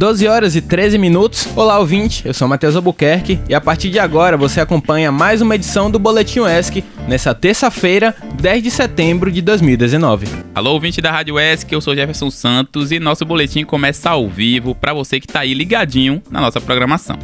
12 horas e 13 minutos. Olá, ouvinte. Eu sou Matheus Albuquerque e a partir de agora você acompanha mais uma edição do Boletim ESC nessa terça-feira, 10 de setembro de 2019. Alô, ouvinte da Rádio ESC, eu sou Jefferson Santos e nosso boletim começa ao vivo para você que está aí ligadinho na nossa programação.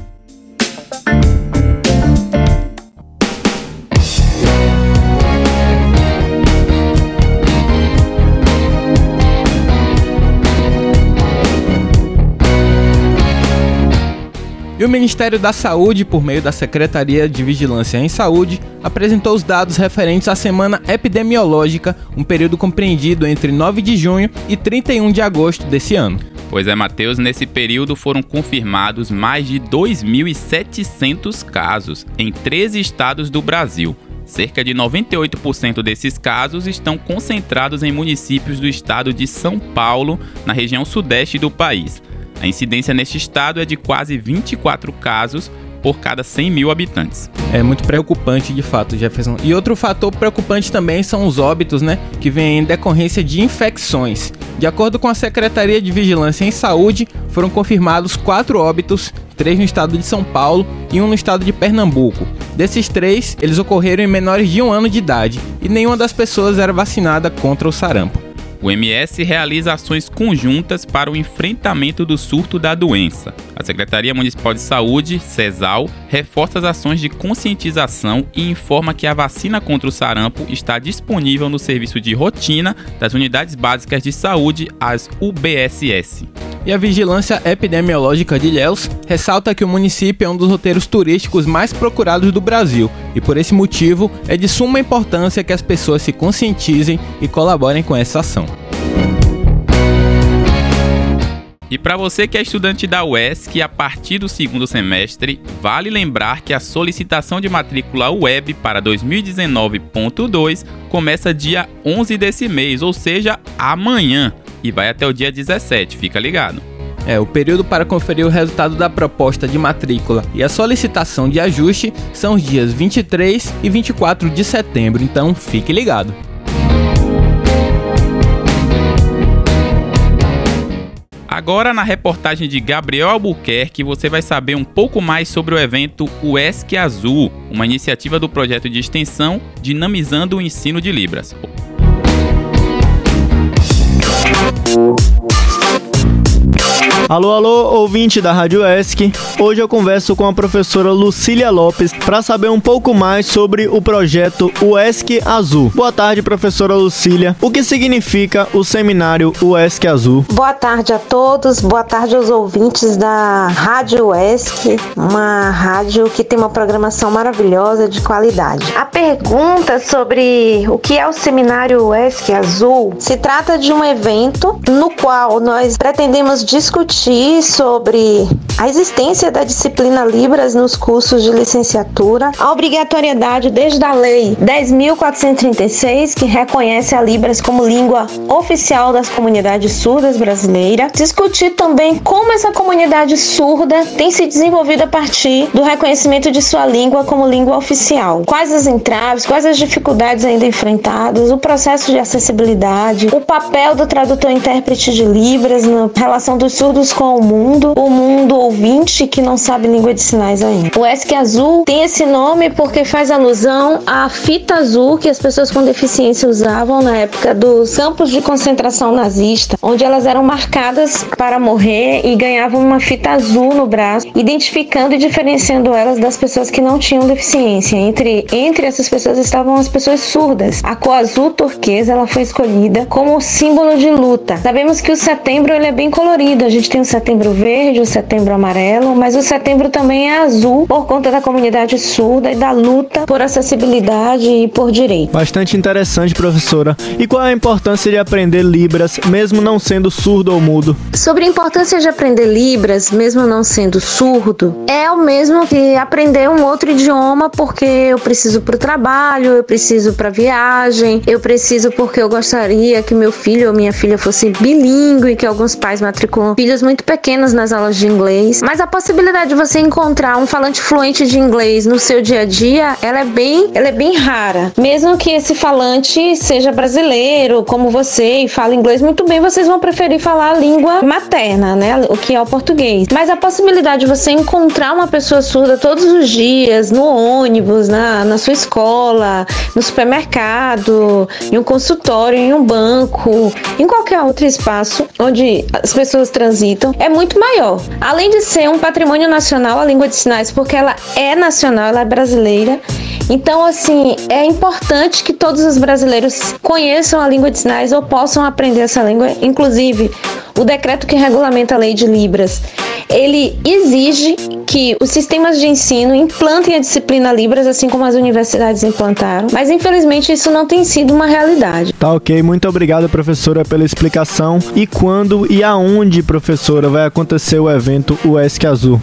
O Ministério da Saúde, por meio da Secretaria de Vigilância em Saúde, apresentou os dados referentes à semana epidemiológica, um período compreendido entre 9 de junho e 31 de agosto desse ano. Pois é, Matheus, nesse período foram confirmados mais de 2.700 casos em 13 estados do Brasil. Cerca de 98% desses casos estão concentrados em municípios do estado de São Paulo, na região sudeste do país. A incidência neste estado é de quase 24 casos por cada 100 mil habitantes. É muito preocupante de fato, Jefferson. E outro fator preocupante também são os óbitos, né? Que vêm em decorrência de infecções. De acordo com a Secretaria de Vigilância em Saúde, foram confirmados quatro óbitos, três no estado de São Paulo e um no estado de Pernambuco. Desses três, eles ocorreram em menores de um ano de idade e nenhuma das pessoas era vacinada contra o sarampo. O MS realiza ações conjuntas para o enfrentamento do surto da doença. A Secretaria Municipal de Saúde, CESAL, reforça as ações de conscientização e informa que a vacina contra o sarampo está disponível no serviço de rotina das Unidades Básicas de Saúde, as UBSS. E a Vigilância Epidemiológica de Ilhéus ressalta que o município é um dos roteiros turísticos mais procurados do Brasil e por esse motivo é de suma importância que as pessoas se conscientizem e colaborem com essa ação. E para você que é estudante da UESC, a partir do segundo semestre, vale lembrar que a solicitação de matrícula web para 2019.2 começa dia 11 desse mês, ou seja, amanhã e vai até o dia 17, fica ligado. É, o período para conferir o resultado da proposta de matrícula e a solicitação de ajuste são os dias 23 e 24 de setembro, então fique ligado. Agora, na reportagem de Gabriel Albuquerque, você vai saber um pouco mais sobre o evento UESC Azul, uma iniciativa do projeto de extensão Dinamizando o Ensino de Libras. Música Alô, alô, ouvinte da Rádio ESC. Hoje eu converso com a professora Lucília Lopes para saber um pouco mais sobre o projeto UESC Azul. Boa tarde, professora Lucília. O que significa o seminário UESC Azul? Boa tarde a todos, boa tarde aos ouvintes da Rádio UESC, uma rádio que tem uma programação maravilhosa de qualidade. A pergunta sobre o que é o seminário UESC Azul se trata de um evento no qual nós pretendemos discutir discutir sobre a existência da disciplina Libras nos cursos de licenciatura, a obrigatoriedade desde a Lei 10.436, que reconhece a Libras como língua oficial das comunidades surdas brasileiras, discutir também como essa comunidade surda tem se desenvolvido a partir do reconhecimento de sua língua como língua oficial, quais as entraves, quais as dificuldades ainda enfrentadas, o processo de acessibilidade, o papel do tradutor-intérprete de Libras na relação dos surdos com o mundo, o mundo ouvinte que não sabe língua de sinais ainda. O ESC Azul tem esse nome porque faz alusão à fita azul que as pessoas com deficiência usavam na época dos campos de concentração nazista, onde elas eram marcadas para morrer e ganhavam uma fita azul no braço, identificando e diferenciando elas das pessoas que não tinham deficiência. Entre, entre essas pessoas estavam as pessoas surdas. A cor azul turquesa ela foi escolhida como símbolo de luta. Sabemos que o setembro ele é bem colorido, a gente tem o setembro verde, o setembro amarelo, mas o setembro também é azul por conta da comunidade surda e da luta por acessibilidade e por direito. Bastante interessante, professora. E qual é a importância de aprender Libras, mesmo não sendo surdo ou mudo? Sobre a importância de aprender Libras, mesmo não sendo surdo, é o mesmo que aprender um outro idioma porque eu preciso para o trabalho, eu preciso para viagem, eu preciso porque eu gostaria que meu filho ou minha filha fosse bilíngue, que alguns pais matriculam filhos muito pequenas nas aulas de inglês, mas a possibilidade de você encontrar um falante fluente de inglês no seu dia a dia, ela é bem, ela é bem rara. Mesmo que esse falante seja brasileiro, como você, e fala inglês muito bem, vocês vão preferir falar a língua materna, né? O que é o português. Mas a possibilidade de você encontrar uma pessoa surda todos os dias, no ônibus, na, na sua escola, no supermercado, em um consultório, em um banco, em qualquer outro espaço onde as pessoas transitam, é muito maior. Além de ser um patrimônio nacional, a língua de sinais, porque ela é nacional, ela é brasileira. Então, assim, é importante que todos os brasileiros conheçam a língua de sinais ou possam aprender essa língua. Inclusive, o decreto que regulamenta a lei de Libras ele exige que os sistemas de ensino implantem a disciplina Libras, assim como as universidades implantaram, mas infelizmente isso não tem sido uma realidade. Tá ok, muito obrigado, professora, pela explicação. E quando e aonde, professora, vai acontecer o evento UESC Azul?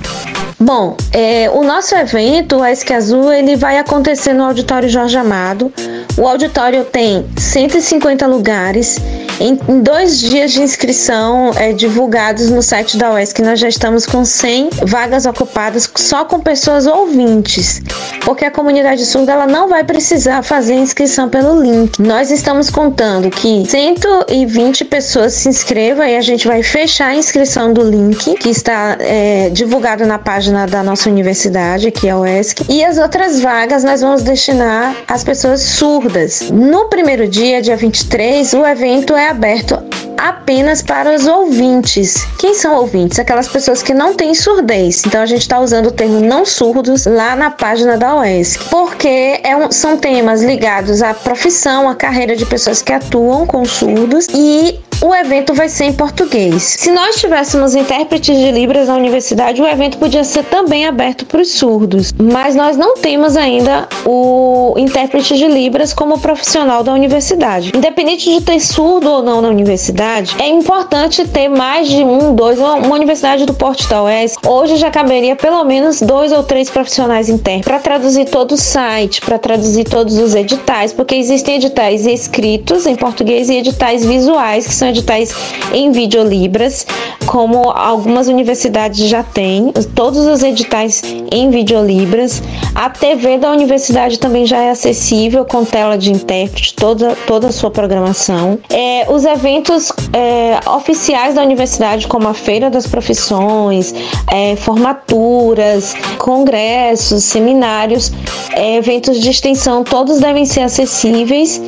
Bom, é, o nosso evento, o ESC Azul, ele vai acontecer no Auditório Jorge Amado. O auditório tem 150 lugares em, em dois dias de inscrição é, divulgados no site da UESC, nós já estamos com 100 vagas ocupadas só com pessoas ouvintes, porque a comunidade surda ela não vai precisar fazer inscrição pelo link. Nós estamos contando que 120 pessoas se inscrevam e a gente vai fechar a inscrição do link que está é, divulgado na página da nossa universidade, que é a UESC, e as outras vagas nós vamos destinar às pessoas surdas. No primeiro dia, dia 23, o evento é aberto apenas para os ouvintes. Quem são ouvintes? Aquelas pessoas que não têm surdez. Então a gente está usando o termo não surdos lá na página da OESC, porque é um, são temas ligados à profissão, à carreira de pessoas que atuam com surdos e o evento vai ser em português. Se nós tivéssemos intérpretes de Libras na universidade, o evento podia ser também aberto para os surdos, mas nós não temos ainda o intérprete de Libras como profissional da universidade. Independente de ter surdo ou não na universidade, é importante ter mais de um, dois, uma universidade do porte da UES. Hoje já caberia pelo menos dois ou três profissionais intérpretes para traduzir todo o site, para traduzir todos os editais, porque existem editais escritos em português e editais visuais que são editais em videolibras, como algumas universidades já têm, todos os editais em videolibras. A TV da universidade também já é acessível com tela de intérprete, toda, toda a sua programação. É, os eventos é, oficiais da universidade, como a Feira das Profissões, é, formaturas, congressos, seminários, é, eventos de extensão, todos devem ser acessíveis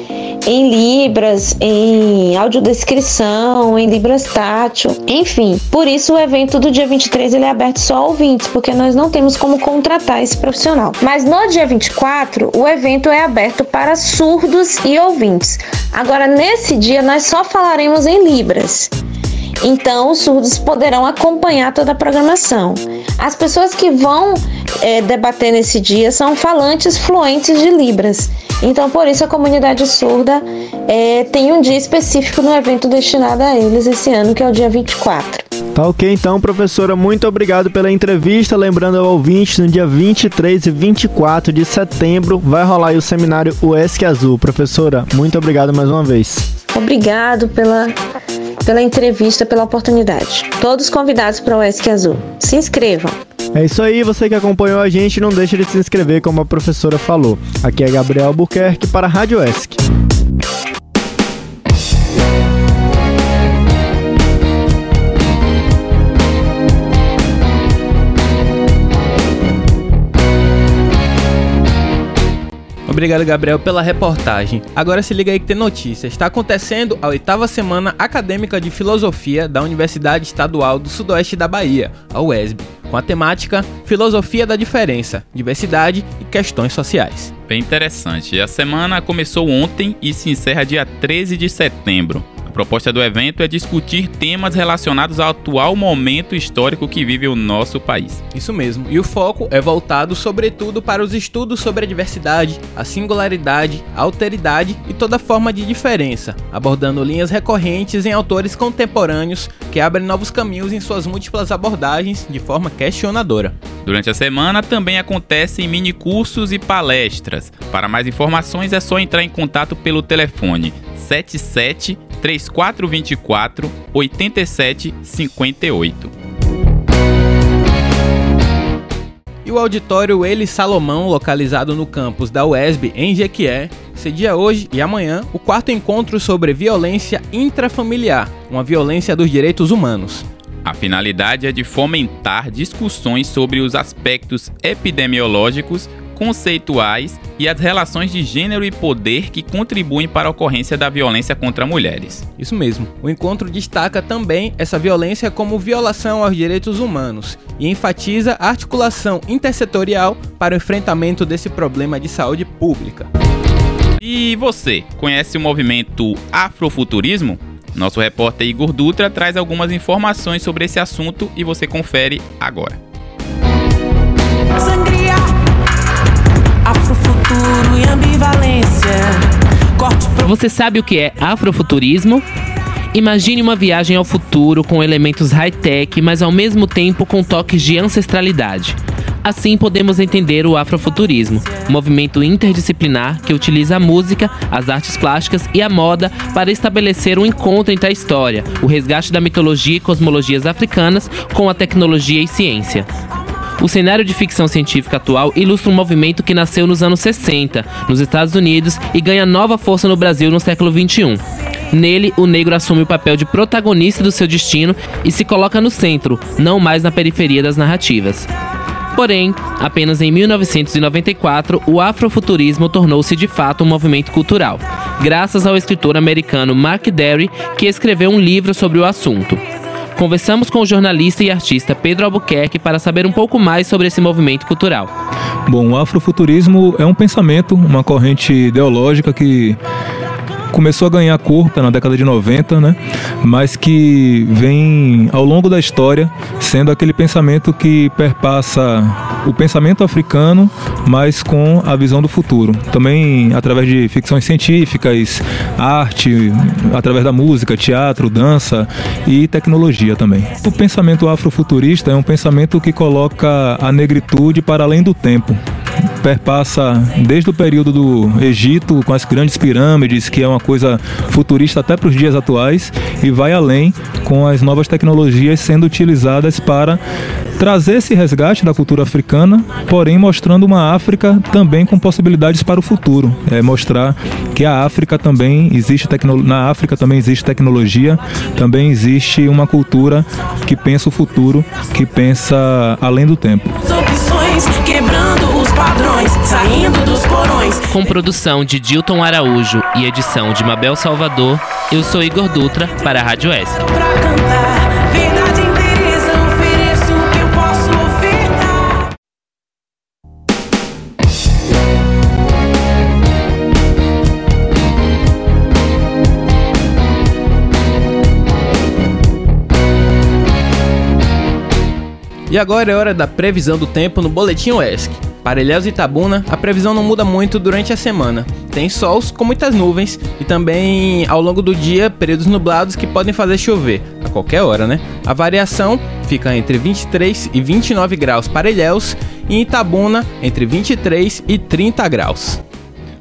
em Libras, em audiodescrição, em Libras tátil, enfim. Por isso o evento do dia 23 ele é aberto só a ouvintes, porque nós não temos como contratar esse profissional. Mas no dia 24, o evento é aberto para surdos e ouvintes. Agora, nesse dia, nós só falaremos em Libras. Então, os surdos poderão acompanhar toda a programação. As pessoas que vão é, debater nesse dia são falantes fluentes de Libras. Então, por isso, a comunidade surda é, tem um dia específico no evento destinado a eles esse ano, que é o dia 24. Tá ok, então, professora, muito obrigado pela entrevista. Lembrando ao ouvinte, no dia 23 e 24 de setembro vai rolar o seminário UESC Azul. Professora, muito obrigado mais uma vez. Obrigado pela, pela entrevista, pela oportunidade. Todos convidados para o UESC Azul. Se inscrevam. É isso aí, você que acompanhou a gente, não deixe de se inscrever, como a professora falou. Aqui é Gabriel Albuquerque para a Rádio ESC. Obrigado, Gabriel, pela reportagem. Agora se liga aí que tem notícia. Está acontecendo a oitava semana acadêmica de filosofia da Universidade Estadual do Sudoeste da Bahia, a UESB, com a temática Filosofia da Diferença, Diversidade e Questões Sociais. Bem interessante. A semana começou ontem e se encerra dia 13 de setembro proposta do evento é discutir temas relacionados ao atual momento histórico que vive o nosso país. Isso mesmo, e o foco é voltado sobretudo para os estudos sobre a diversidade, a singularidade, a alteridade e toda forma de diferença, abordando linhas recorrentes em autores contemporâneos que abrem novos caminhos em suas múltiplas abordagens de forma questionadora. Durante a semana também acontecem mini cursos e palestras. Para mais informações é só entrar em contato pelo telefone 77 3424 8758. E o auditório Ele Salomão, localizado no campus da UESB em Jequié, cedia hoje e amanhã o quarto encontro sobre violência intrafamiliar, uma violência dos direitos humanos. A finalidade é de fomentar discussões sobre os aspectos epidemiológicos, conceituais e as relações de gênero e poder que contribuem para a ocorrência da violência contra mulheres. Isso mesmo. O encontro destaca também essa violência como violação aos direitos humanos e enfatiza a articulação intersetorial para o enfrentamento desse problema de saúde pública. E você, conhece o movimento Afrofuturismo? Nosso repórter Igor Dutra traz algumas informações sobre esse assunto e você confere agora. Sangria, Você sabe o que é afrofuturismo? Imagine uma viagem ao futuro com elementos high-tech, mas ao mesmo tempo com toques de ancestralidade. Assim podemos entender o afrofuturismo, movimento interdisciplinar que utiliza a música, as artes plásticas e a moda para estabelecer um encontro entre a história, o resgate da mitologia e cosmologias africanas com a tecnologia e ciência. O cenário de ficção científica atual ilustra um movimento que nasceu nos anos 60, nos Estados Unidos, e ganha nova força no Brasil no século 21. Nele, o negro assume o papel de protagonista do seu destino e se coloca no centro, não mais na periferia das narrativas. Porém, apenas em 1994, o afrofuturismo tornou-se de fato um movimento cultural, graças ao escritor americano Mark Derry, que escreveu um livro sobre o assunto. Conversamos com o jornalista e artista Pedro Albuquerque para saber um pouco mais sobre esse movimento cultural. Bom, o afrofuturismo é um pensamento, uma corrente ideológica que começou a ganhar corpo na década de 90, né? Mas que vem ao longo da história sendo aquele pensamento que perpassa o pensamento africano, mas com a visão do futuro. Também através de ficções científicas, arte, através da música, teatro, dança e tecnologia também. O pensamento afrofuturista é um pensamento que coloca a negritude para além do tempo perpassa desde o período do Egito, com as grandes pirâmides, que é uma coisa futurista até para os dias atuais, e vai além com as novas tecnologias sendo utilizadas para trazer esse resgate da cultura africana, porém mostrando uma África também com possibilidades para o futuro. É mostrar que a África também existe na África também existe tecnologia, também existe uma cultura que pensa o futuro, que pensa além do tempo. quebrando padrões, saindo dos porões. Com produção de Dilton Araújo e edição de Mabel Salvador, eu sou Igor Dutra para a Rádio S. E agora é hora da previsão do tempo no Boletim OESC. Para Ilhéus e Itabuna, a previsão não muda muito durante a semana. Tem sols com muitas nuvens e também ao longo do dia períodos nublados que podem fazer chover, a qualquer hora, né? A variação fica entre 23 e 29 graus para Ilhéus e em Itabuna entre 23 e 30 graus.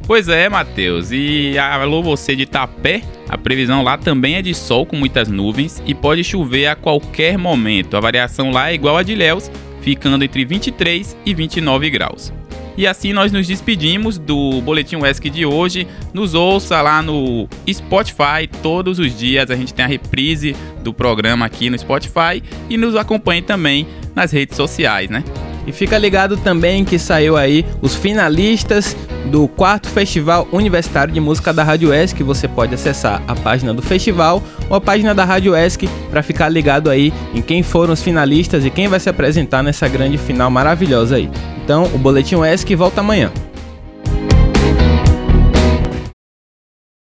Pois é, Matheus. E alô você de Tapé, a previsão lá também é de sol com muitas nuvens e pode chover a qualquer momento. A variação lá é igual a de Ilhéus, ficando entre 23 e 29 graus. E assim nós nos despedimos do Boletim UESC de hoje. Nos ouça lá no Spotify todos os dias. A gente tem a reprise do programa aqui no Spotify e nos acompanhe também nas redes sociais, né? E fica ligado também que saiu aí os finalistas do quarto Festival Universitário de Música da Rádio ESC. Você pode acessar a página do festival ou a página da Rádio ESC para ficar ligado aí em quem foram os finalistas e quem vai se apresentar nessa grande final maravilhosa aí. Então, o Boletim ESC volta amanhã.